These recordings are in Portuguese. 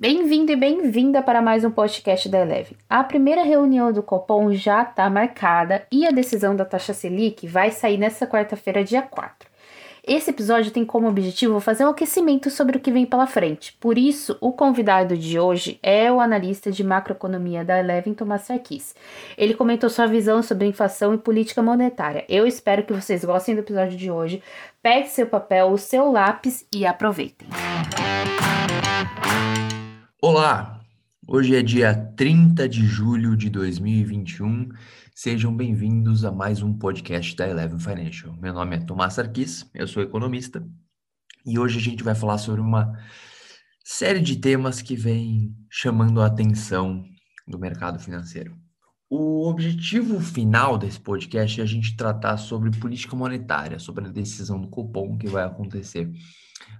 Bem-vindo e bem-vinda para mais um podcast da Eleve. A primeira reunião do Copom já está marcada e a decisão da taxa Selic vai sair nesta quarta-feira, dia 4. Esse episódio tem como objetivo fazer um aquecimento sobre o que vem pela frente. Por isso, o convidado de hoje é o analista de macroeconomia da Eleven, Tomás Sarkis. Ele comentou sua visão sobre inflação e política monetária. Eu espero que vocês gostem do episódio de hoje. Pegue seu papel, o seu lápis e aproveitem. Olá! Hoje é dia 30 de julho de 2021 Sejam bem-vindos a mais um podcast da Eleven Financial. Meu nome é Tomás Sarkis, eu sou economista e hoje a gente vai falar sobre uma série de temas que vem chamando a atenção do mercado financeiro. O objetivo final desse podcast é a gente tratar sobre política monetária, sobre a decisão do Copom que vai acontecer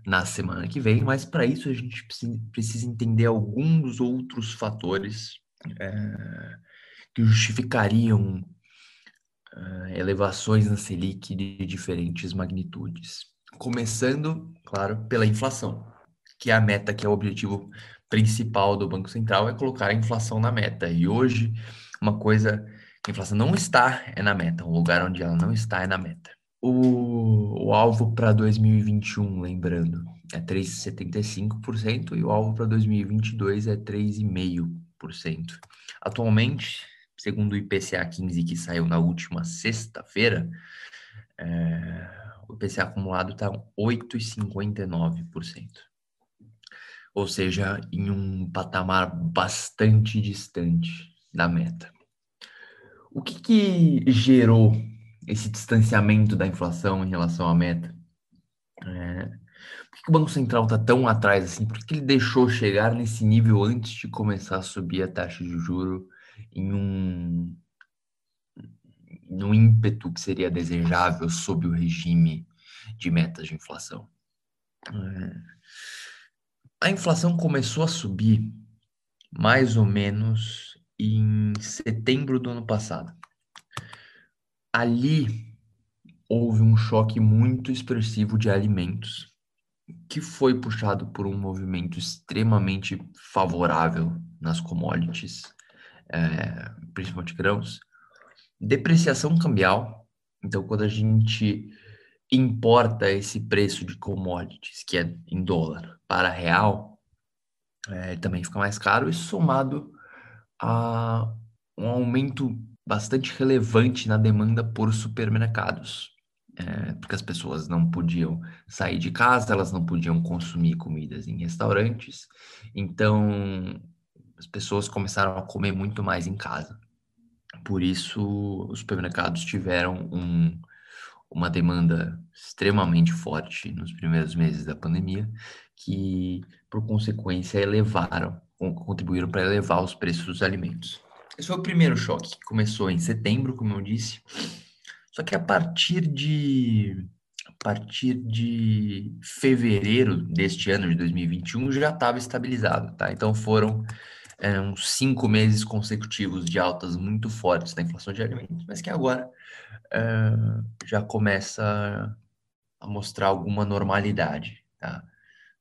na semana que vem, mas para isso a gente precisa entender alguns outros fatores. É que justificariam uh, elevações na Selic de diferentes magnitudes. Começando, claro, pela inflação, que é a meta, que é o objetivo principal do Banco Central, é colocar a inflação na meta. E hoje, uma coisa que a inflação não está é na meta, um lugar onde ela não está é na meta. O, o alvo para 2021, lembrando, é 3,75% e o alvo para 2022 é 3,5%. Atualmente, segundo o IPCA 15 que saiu na última sexta-feira, é, o IPCA acumulado está 8,59%. Ou seja, em um patamar bastante distante da meta. O que, que gerou esse distanciamento da inflação em relação à meta? É, por que, o Banco Central está tão atrás assim? Por que, que ele deixou chegar nesse nível antes de começar a subir a taxa de juro em um no ímpeto que seria desejável sob o regime de metas de inflação. É. A inflação começou a subir mais ou menos em setembro do ano passado. Ali houve um choque muito expressivo de alimentos, que foi puxado por um movimento extremamente favorável nas commodities é, principalmente grãos, depreciação cambial. Então, quando a gente importa esse preço de commodities, que é em dólar, para real, é, também fica mais caro, e somado a um aumento bastante relevante na demanda por supermercados. É, porque as pessoas não podiam sair de casa, elas não podiam consumir comidas em restaurantes, então as pessoas começaram a comer muito mais em casa. Por isso, os supermercados tiveram um, uma demanda extremamente forte nos primeiros meses da pandemia, que, por consequência, elevaram, contribuíram para elevar os preços dos alimentos. Esse foi o primeiro choque, que começou em setembro, como eu disse. Só que a partir de a partir de fevereiro deste ano de 2021 já estava estabilizado, tá? Então foram é, uns cinco meses consecutivos de altas muito fortes da inflação de alimentos, mas que agora é, já começa a mostrar alguma normalidade, tá?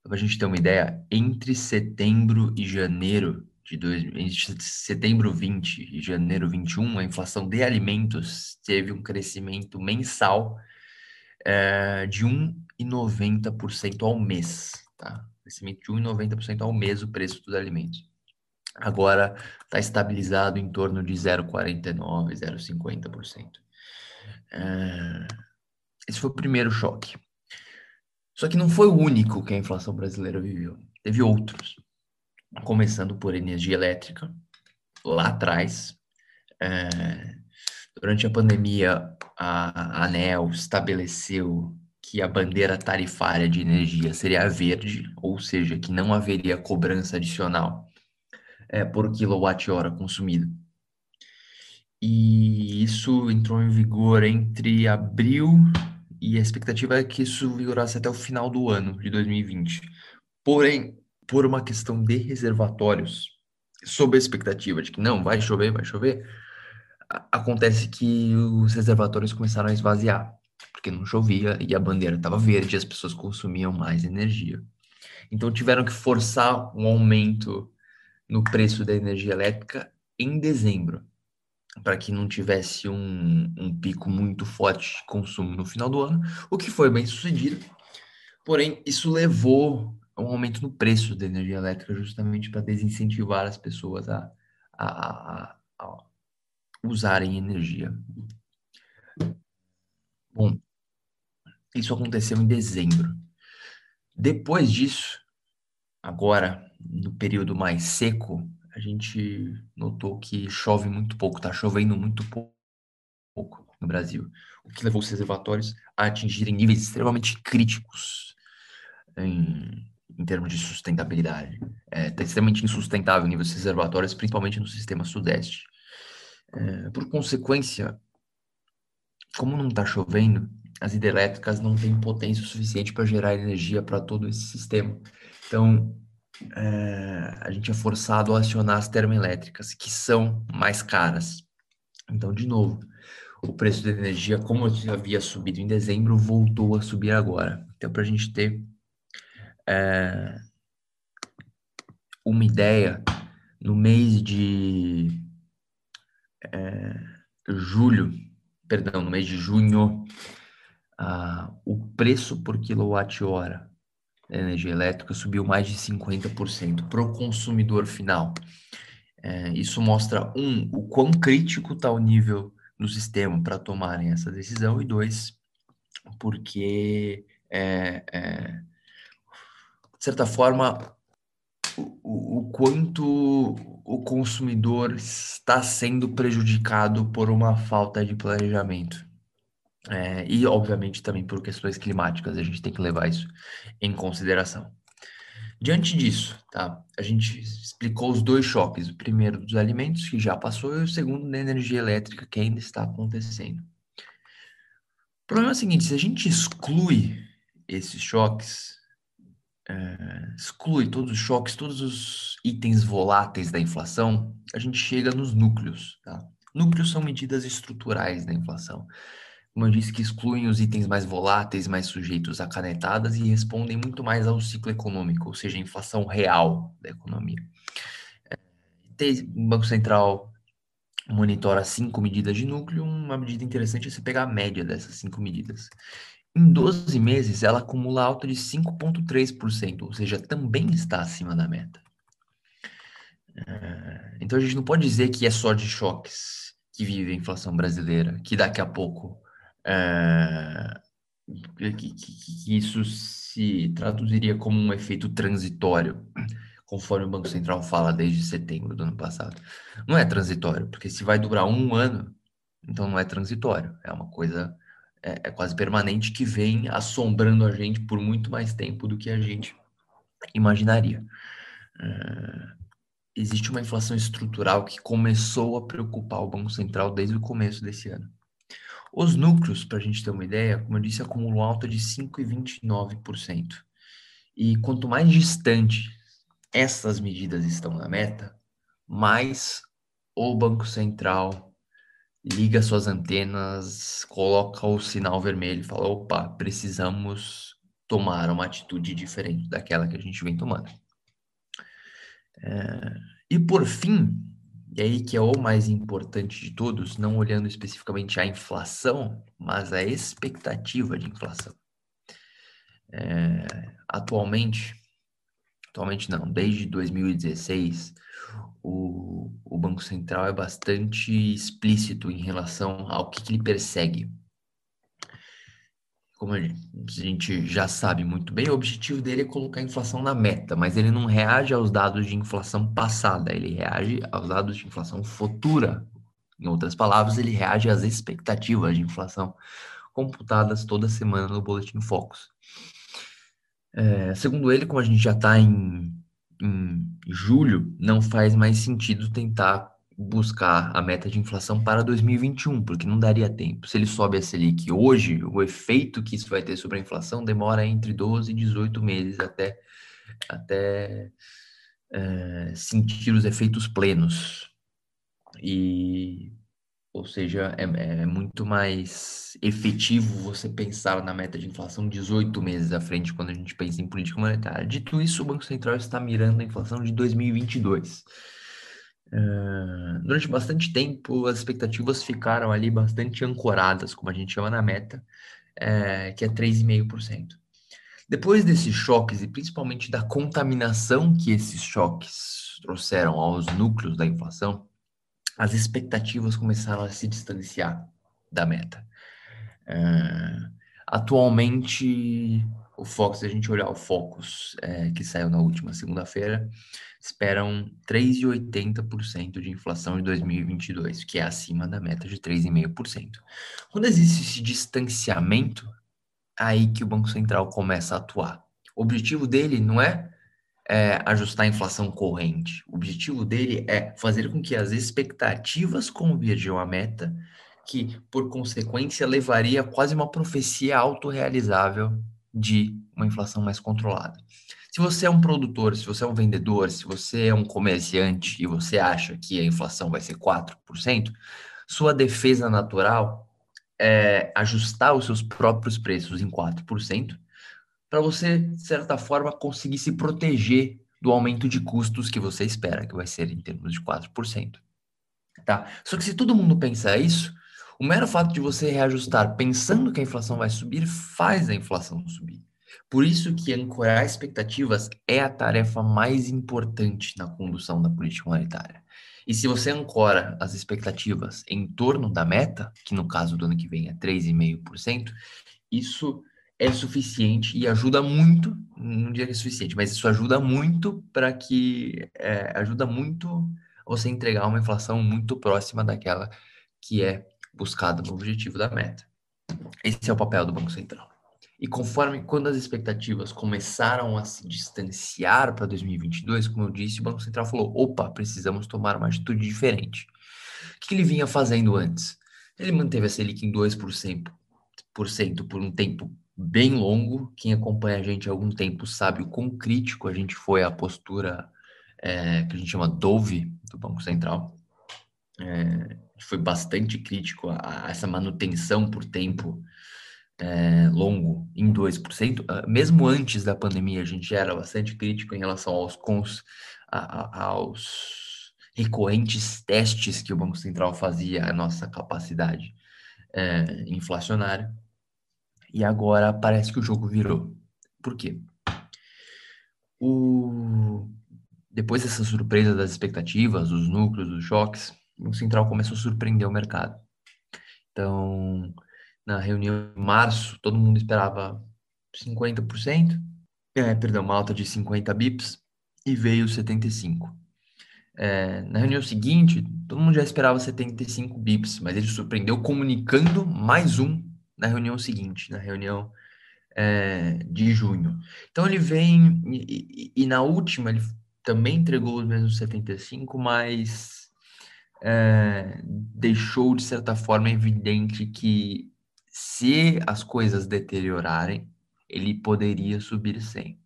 Para a gente ter uma ideia, entre setembro e janeiro de dois, entre setembro 20 e janeiro 21, a inflação de alimentos teve um crescimento mensal é, de 1,90% ao mês, tá? Crescimento de 1,90% ao mês o preço dos alimentos agora está estabilizado em torno de 0,49%, 0,50%. É... Esse foi o primeiro choque. Só que não foi o único que a inflação brasileira viveu. Teve outros. Começando por energia elétrica, lá atrás. É... Durante a pandemia, a ANEL estabeleceu que a bandeira tarifária de energia seria verde, ou seja, que não haveria cobrança adicional é, por quilowatt-hora consumido. E isso entrou em vigor entre abril e a expectativa é que isso vigorasse até o final do ano de 2020. Porém, por uma questão de reservatórios, sob a expectativa de que não, vai chover, vai chover, acontece que os reservatórios começaram a esvaziar, porque não chovia e a bandeira estava verde e as pessoas consumiam mais energia. Então tiveram que forçar um aumento no preço da energia elétrica em dezembro, para que não tivesse um, um pico muito forte de consumo no final do ano, o que foi bem sucedido. Porém, isso levou um aumento no preço da energia elétrica, justamente para desincentivar as pessoas a, a, a, a usarem energia. Bom, isso aconteceu em dezembro. Depois disso, agora, no período mais seco, a gente notou que chove muito pouco, está chovendo muito pouco no Brasil, o que levou os reservatórios a atingirem níveis extremamente críticos em, em termos de sustentabilidade. É, tá extremamente insustentável o nível dos reservatórios, principalmente no sistema sudeste. É, por consequência, como não está chovendo, as hidrelétricas não têm potência suficiente para gerar energia para todo esse sistema. Então, é, a gente é forçado a acionar as termoelétricas, que são mais caras. Então, de novo, o preço da energia, como já havia subido em dezembro, voltou a subir agora. Então, para a gente ter é, uma ideia, no mês de é, julho, perdão, no mês de junho, ah, o preço por quilowatt-hora da energia elétrica subiu mais de 50% para o consumidor final. É, isso mostra, um, o quão crítico está o nível do sistema para tomarem essa decisão, e dois, porque, é, é, de certa forma, o, o quanto o consumidor está sendo prejudicado por uma falta de planejamento. É, e, obviamente, também por questões climáticas, a gente tem que levar isso em consideração. Diante disso, tá? A gente explicou os dois choques, o primeiro dos alimentos, que já passou, e o segundo da energia elétrica, que ainda está acontecendo. O problema é o seguinte, se a gente exclui esses choques, é, exclui todos os choques, todos os itens voláteis da inflação, a gente chega nos núcleos, tá? Núcleos são medidas estruturais da inflação como eu disse, que excluem os itens mais voláteis, mais sujeitos a canetadas e respondem muito mais ao ciclo econômico, ou seja, a inflação real da economia. É, o Banco Central monitora cinco medidas de núcleo, uma medida interessante é você pegar a média dessas cinco medidas. Em 12 meses, ela acumula alta de 5,3%, ou seja, também está acima da meta. É, então a gente não pode dizer que é só de choques que vive a inflação brasileira, que daqui a pouco é, que, que, que, isso se traduziria como um efeito transitório, conforme o Banco Central fala desde setembro do ano passado. Não é transitório, porque se vai durar um ano, então não é transitório, é uma coisa é, é quase permanente que vem assombrando a gente por muito mais tempo do que a gente imaginaria. É, existe uma inflação estrutural que começou a preocupar o Banco Central desde o começo desse ano. Os núcleos, para a gente ter uma ideia, como eu disse, acumulam alta de 5,29%. E quanto mais distante essas medidas estão na meta, mais o Banco Central liga suas antenas, coloca o sinal vermelho fala: opa, precisamos tomar uma atitude diferente daquela que a gente vem tomando. É, e por fim, e aí que é o mais importante de todos, não olhando especificamente a inflação, mas a expectativa de inflação. É, atualmente, atualmente não, desde 2016, o, o Banco Central é bastante explícito em relação ao que, que ele persegue como a gente já sabe muito bem, o objetivo dele é colocar a inflação na meta, mas ele não reage aos dados de inflação passada, ele reage aos dados de inflação futura. Em outras palavras, ele reage às expectativas de inflação computadas toda semana no Boletim Focus. É, segundo ele, como a gente já está em, em julho, não faz mais sentido tentar buscar a meta de inflação para 2021, porque não daria tempo. Se ele sobe a Selic hoje, o efeito que isso vai ter sobre a inflação demora entre 12 e 18 meses até, até é, sentir os efeitos plenos. E ou seja, é, é, muito mais efetivo você pensar na meta de inflação 18 meses à frente quando a gente pensa em política monetária. Dito isso, o Banco Central está mirando a inflação de 2022. Uh, durante bastante tempo, as expectativas ficaram ali bastante ancoradas, como a gente chama na meta, é, que é 3,5%. Depois desses choques, e principalmente da contaminação que esses choques trouxeram aos núcleos da inflação, as expectativas começaram a se distanciar da meta. Uh, atualmente, o Fox, se a gente olhar o Focus, é, que saiu na última segunda-feira, esperam 3,80% de inflação em 2022, que é acima da meta de 3,5%. Quando existe esse distanciamento, aí que o Banco Central começa a atuar. O objetivo dele não é, é ajustar a inflação corrente. O objetivo dele é fazer com que as expectativas converjam à meta, que, por consequência, levaria a quase uma profecia autorrealizável de uma inflação mais controlada. Se você é um produtor, se você é um vendedor, se você é um comerciante e você acha que a inflação vai ser 4%, sua defesa natural é ajustar os seus próprios preços em 4%, para você, de certa forma, conseguir se proteger do aumento de custos que você espera, que vai ser em termos de 4%. Tá? Só que se todo mundo pensa isso, o mero fato de você reajustar pensando que a inflação vai subir faz a inflação subir. Por isso que ancorar expectativas é a tarefa mais importante na condução da política monetária. E se você ancora as expectativas em torno da meta, que no caso do ano que vem é 3,5%, isso é suficiente e ajuda muito, não diria que é suficiente, mas isso ajuda muito para que é, ajuda muito você entregar uma inflação muito próxima daquela que é buscada no objetivo da meta. Esse é o papel do Banco Central. E conforme quando as expectativas começaram a se distanciar para 2022, como eu disse, o Banco Central falou: opa, precisamos tomar uma atitude diferente. O que ele vinha fazendo antes? Ele manteve a Selic em 2% por, cento por um tempo bem longo. Quem acompanha a gente há algum tempo sabe o quão crítico a gente foi à postura é, que a gente chama Dove do Banco Central. É, foi bastante crítico a, a essa manutenção por tempo é, longo em 2%, ah, mesmo antes da pandemia, a gente era bastante crítico em relação aos, cons, a, a, aos recorrentes testes que o Banco Central fazia à nossa capacidade é, inflacionária. E agora parece que o jogo virou. Por quê? O... Depois dessa surpresa das expectativas, os núcleos, os choques, o Central começou a surpreender o mercado. Então, na reunião em março, todo mundo esperava 50%, é, perdão, uma alta de 50 bips, e veio 75. É, na reunião seguinte, todo mundo já esperava 75 bips, mas ele surpreendeu comunicando mais um na reunião seguinte, na reunião é, de junho. Então ele vem, e, e, e, na última ele também entregou os mesmos 75, mas é, deixou de certa forma evidente que se as coisas deteriorarem, ele poderia subir 100.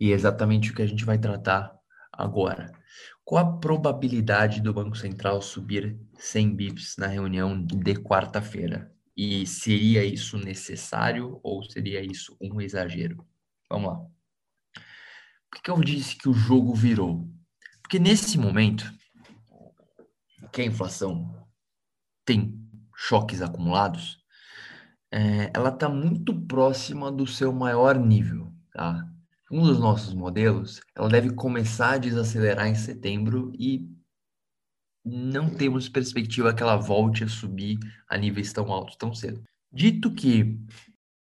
E é exatamente o que a gente vai tratar agora. Qual a probabilidade do Banco Central subir 100 bips na reunião de quarta-feira? E seria isso necessário ou seria isso um exagero? Vamos lá. Por que eu disse que o jogo virou? Porque nesse momento que a inflação tem choques acumulados, é, ela está muito próxima do seu maior nível, tá? Um dos nossos modelos, ela deve começar a desacelerar em setembro e não temos perspectiva que ela volte a subir a níveis tão altos tão cedo. Dito que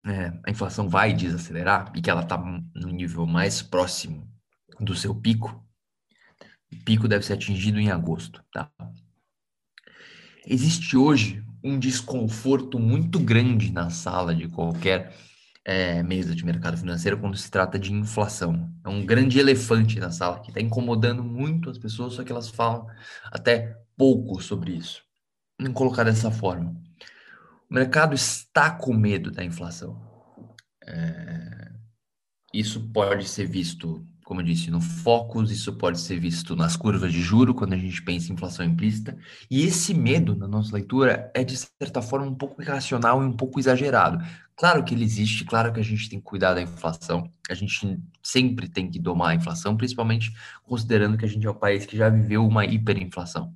é, a inflação vai desacelerar e que ela está no nível mais próximo do seu pico, o pico deve ser atingido em agosto, tá? Existe hoje um desconforto muito grande na sala de qualquer é, mesa de mercado financeiro quando se trata de inflação. É um grande elefante na sala que está incomodando muito as pessoas, só que elas falam até pouco sobre isso. Vamos colocar dessa forma. O mercado está com medo da inflação. É... Isso pode ser visto como eu disse, no Focus, isso pode ser visto nas curvas de juro, quando a gente pensa em inflação implícita, e esse medo, na nossa leitura, é de certa forma um pouco irracional e um pouco exagerado. Claro que ele existe, claro que a gente tem que cuidar da inflação, a gente sempre tem que domar a inflação, principalmente considerando que a gente é um país que já viveu uma hiperinflação.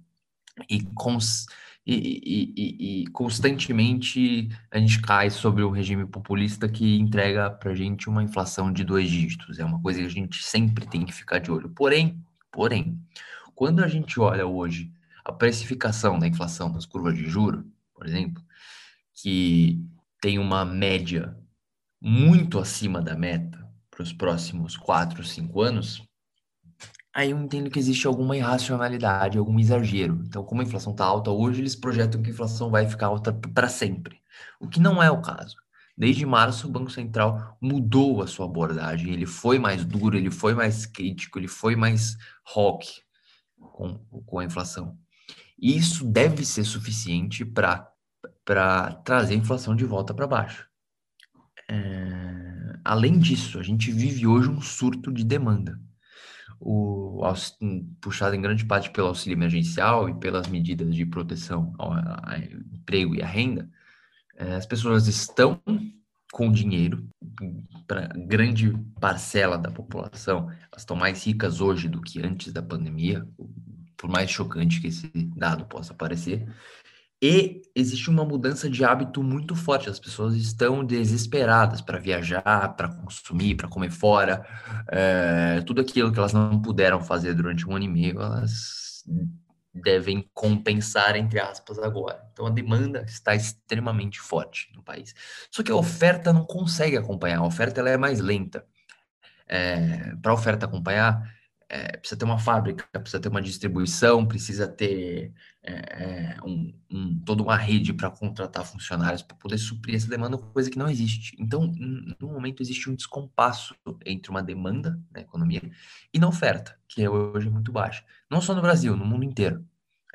E cons e, e, e, constantemente a gente cai sobre o regime populista que entrega para a gente uma inflação de dois dígitos. É uma coisa que a gente sempre tem que ficar de olho. Porém, porém, quando a gente olha hoje a precificação da inflação das curvas de juro, por exemplo, que tem uma média muito acima da meta para os próximos quatro, cinco anos, aí eu entendo que existe alguma irracionalidade, algum exagero. Então, como a inflação está alta hoje, eles projetam que a inflação vai ficar alta para sempre, o que não é o caso. Desde março, o Banco Central mudou a sua abordagem, ele foi mais duro, ele foi mais crítico, ele foi mais rock com, com a inflação. E isso deve ser suficiente para trazer a inflação de volta para baixo. É... Além disso, a gente vive hoje um surto de demanda o, puxado em grande parte pelo auxílio emergencial e pelas medidas de proteção ao, ao emprego e à renda, é, as pessoas estão com dinheiro, para grande parcela da população, elas estão mais ricas hoje do que antes da pandemia, por mais chocante que esse dado possa parecer, e existe uma mudança de hábito muito forte. As pessoas estão desesperadas para viajar, para consumir, para comer fora. É, tudo aquilo que elas não puderam fazer durante um ano e meio, elas devem compensar, entre aspas, agora. Então a demanda está extremamente forte no país. Só que a oferta não consegue acompanhar, a oferta ela é mais lenta. É, para a oferta acompanhar, é, precisa ter uma fábrica, precisa ter uma distribuição, precisa ter é, é um, um, toda uma rede para contratar funcionários para poder suprir essa demanda, coisa que não existe. Então, no momento, existe um descompasso entre uma demanda na economia e na oferta, que é hoje muito baixa. Não só no Brasil, no mundo inteiro.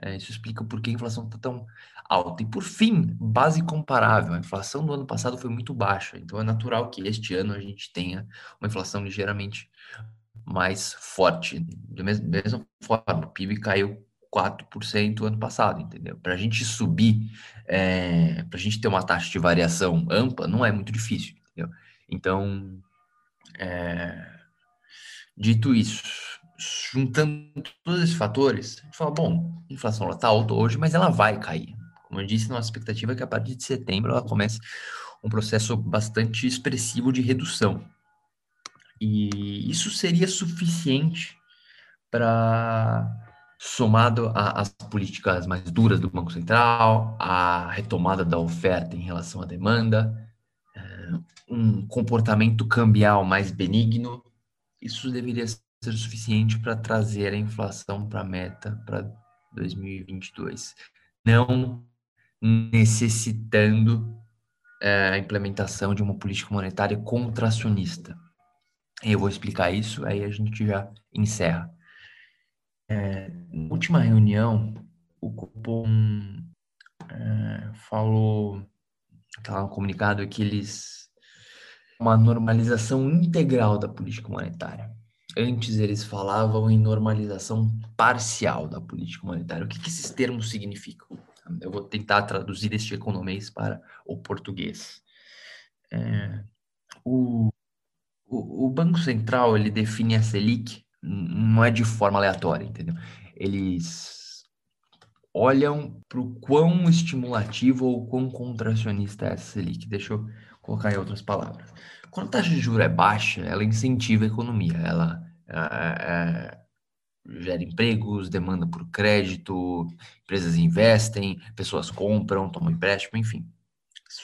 É, isso explica por que a inflação está tão alta. E por fim, base comparável. A inflação do ano passado foi muito baixa, então é natural que este ano a gente tenha uma inflação ligeiramente mais forte. Da mesma, forma, o PIB caiu 4% ano passado, entendeu? Para a gente subir, é, para a gente ter uma taxa de variação ampla, não é muito difícil, entendeu? Então, é, dito isso, juntando todos esses fatores, a gente fala, bom, a inflação está alta hoje, mas ela vai cair. Como eu disse, nossa expectativa é que a partir de setembro ela comece um processo bastante expressivo de redução. E isso seria suficiente para, somado às políticas mais duras do Banco Central, a retomada da oferta em relação à demanda, eh, um comportamento cambial mais benigno, isso deveria ser suficiente para trazer a inflação para a meta para 2022, não necessitando eh, a implementação de uma política monetária contracionista. Eu vou explicar isso, aí a gente já encerra. É, na última reunião, o Copom é, falou, tá lá no comunicado, que eles uma normalização integral da política monetária. Antes eles falavam em normalização parcial da política monetária. O que, que esses termos significam? Eu vou tentar traduzir este economês para o português. É, o o, Banco Central, ele define a Selic, não é de forma aleatória, entendeu? Eles olham para o quão estimulativo ou quão contracionista é a Selic. Deixa eu colocar em outras palavras. Quando a taxa de juros é baixa, ela incentiva a economia, ela é, é, gera empregos, demanda por crédito, empresas investem, pessoas compram, tomam empréstimo, enfim.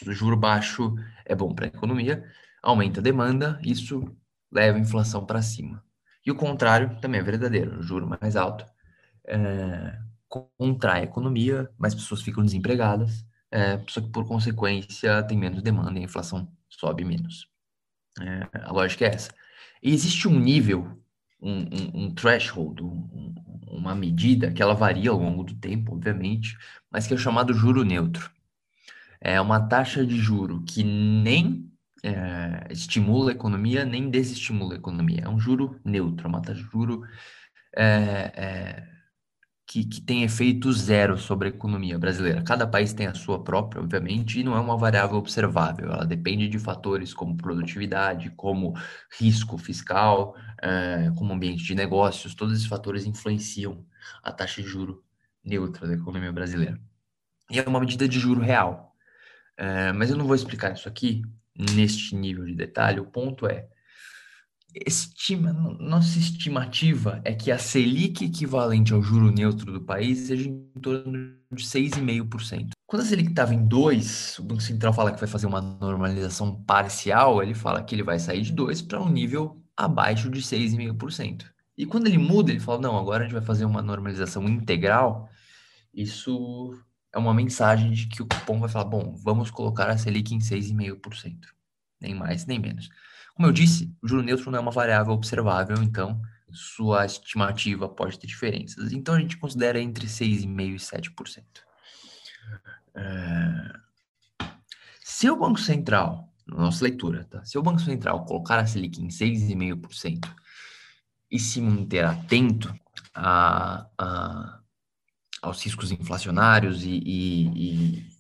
O juro baixo é bom para a economia, aumenta a demanda, isso leva a inflação para cima. E o contrário também é verdadeiro, juro mais alto é, contrai a economia, mais pessoas ficam desempregadas, é, só que por consequência tem menos demanda e a inflação sobe menos. É, a lógica é essa. E existe um nível, um, um, um threshold, um, uma medida que ela varia ao longo do tempo, obviamente, mas que é chamado juro neutro. É uma taxa de juro que nem é, estimula a economia nem desestimula a economia. É um juro neutro, é uma taxa de juro é, é, que, que tem efeito zero sobre a economia brasileira. Cada país tem a sua própria, obviamente, e não é uma variável observável. Ela depende de fatores como produtividade, como risco fiscal, é, como ambiente de negócios. Todos esses fatores influenciam a taxa de juro neutra da economia brasileira. E é uma medida de juro real. Mas eu não vou explicar isso aqui neste nível de detalhe. O ponto é, estima, nossa estimativa é que a Selic equivalente ao juro neutro do país seja em torno de 6,5%. Quando a Selic estava em 2, o Banco Central fala que vai fazer uma normalização parcial, ele fala que ele vai sair de 2 para um nível abaixo de 6,5%. E quando ele muda, ele fala, não, agora a gente vai fazer uma normalização integral. Isso é uma mensagem de que o cupom vai falar, bom, vamos colocar a Selic em 6,5%. Nem mais, nem menos. Como eu disse, o juro neutro não é uma variável observável, então sua estimativa pode ter diferenças. Então a gente considera entre 6,5% e 7%. É... Se o Banco Central, nossa leitura, tá? se o Banco Central colocar a Selic em 6,5% e se manter atento a, a, aos riscos inflacionários e, e, e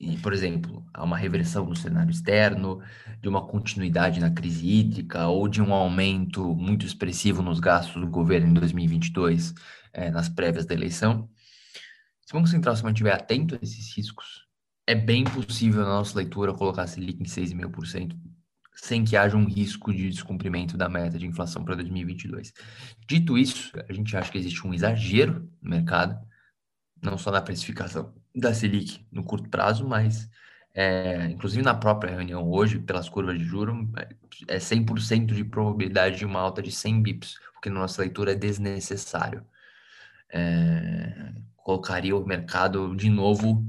e, por exemplo, há uma reversão no cenário externo, de uma continuidade na crise hídrica ou de um aumento muito expressivo nos gastos do governo em 2022, é, nas prévias da eleição. Se o Banco Central se mantiver atento a esses riscos, é bem possível, na nossa leitura, colocar a Selic em 6,5%, sem que haja um risco de descumprimento da meta de inflação para 2022. Dito isso, a gente acha que existe um exagero no mercado, não só na precificação da Selic no curto prazo, mas é, inclusive na própria reunião hoje, pelas curvas de juros, é 100% de probabilidade de uma alta de 100 bips, o que na nossa leitura é desnecessário. É, colocaria o mercado de novo,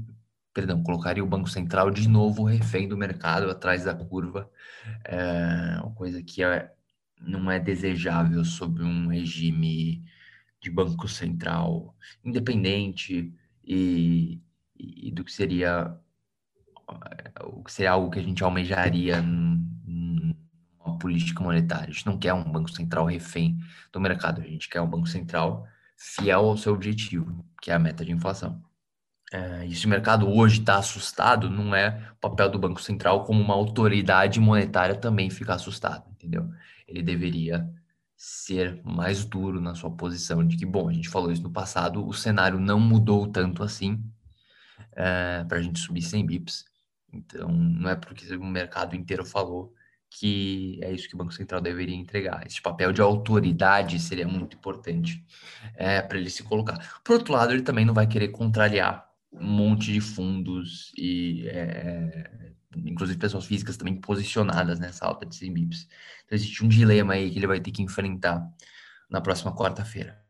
perdão, colocaria o Banco Central de novo refém do mercado atrás da curva, é, uma coisa que é, não é desejável sob um regime de Banco Central independente e e do que seria o que seria algo que a gente almejaria numa política monetária. A gente não quer um banco central refém do mercado, a gente quer um banco central fiel ao seu objetivo, que é a meta de inflação. É, e se o mercado hoje está assustado, não é o papel do Banco Central como uma autoridade monetária também ficar assustado, entendeu? Ele deveria ser mais duro na sua posição de que, bom, a gente falou isso no passado, o cenário não mudou tanto assim, é, para a gente subir 100 bips. Então, não é porque o mercado inteiro falou que é isso que o Banco Central deveria entregar. Esse papel de autoridade seria muito importante é, para ele se colocar. Por outro lado, ele também não vai querer contrariar um monte de fundos e, é, inclusive, pessoas físicas também posicionadas nessa alta de 100 bips. Então, existe um dilema aí que ele vai ter que enfrentar na próxima quarta-feira.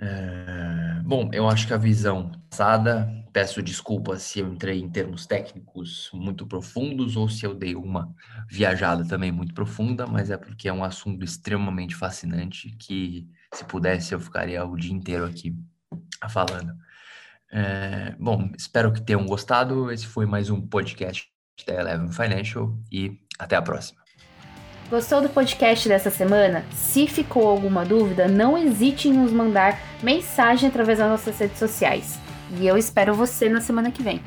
É, bom, eu acho que a visão passada, peço desculpas se eu entrei em termos técnicos muito profundos ou se eu dei uma viajada também muito profunda, mas é porque é um assunto extremamente fascinante que, se pudesse, eu ficaria o dia inteiro aqui falando. É, bom, espero que tenham gostado. Esse foi mais um podcast da Eleven Financial e até a próxima. Gostou do podcast dessa semana? Se ficou alguma dúvida, não hesite em nos mandar mensagem através das nossas redes sociais. E eu espero você na semana que vem.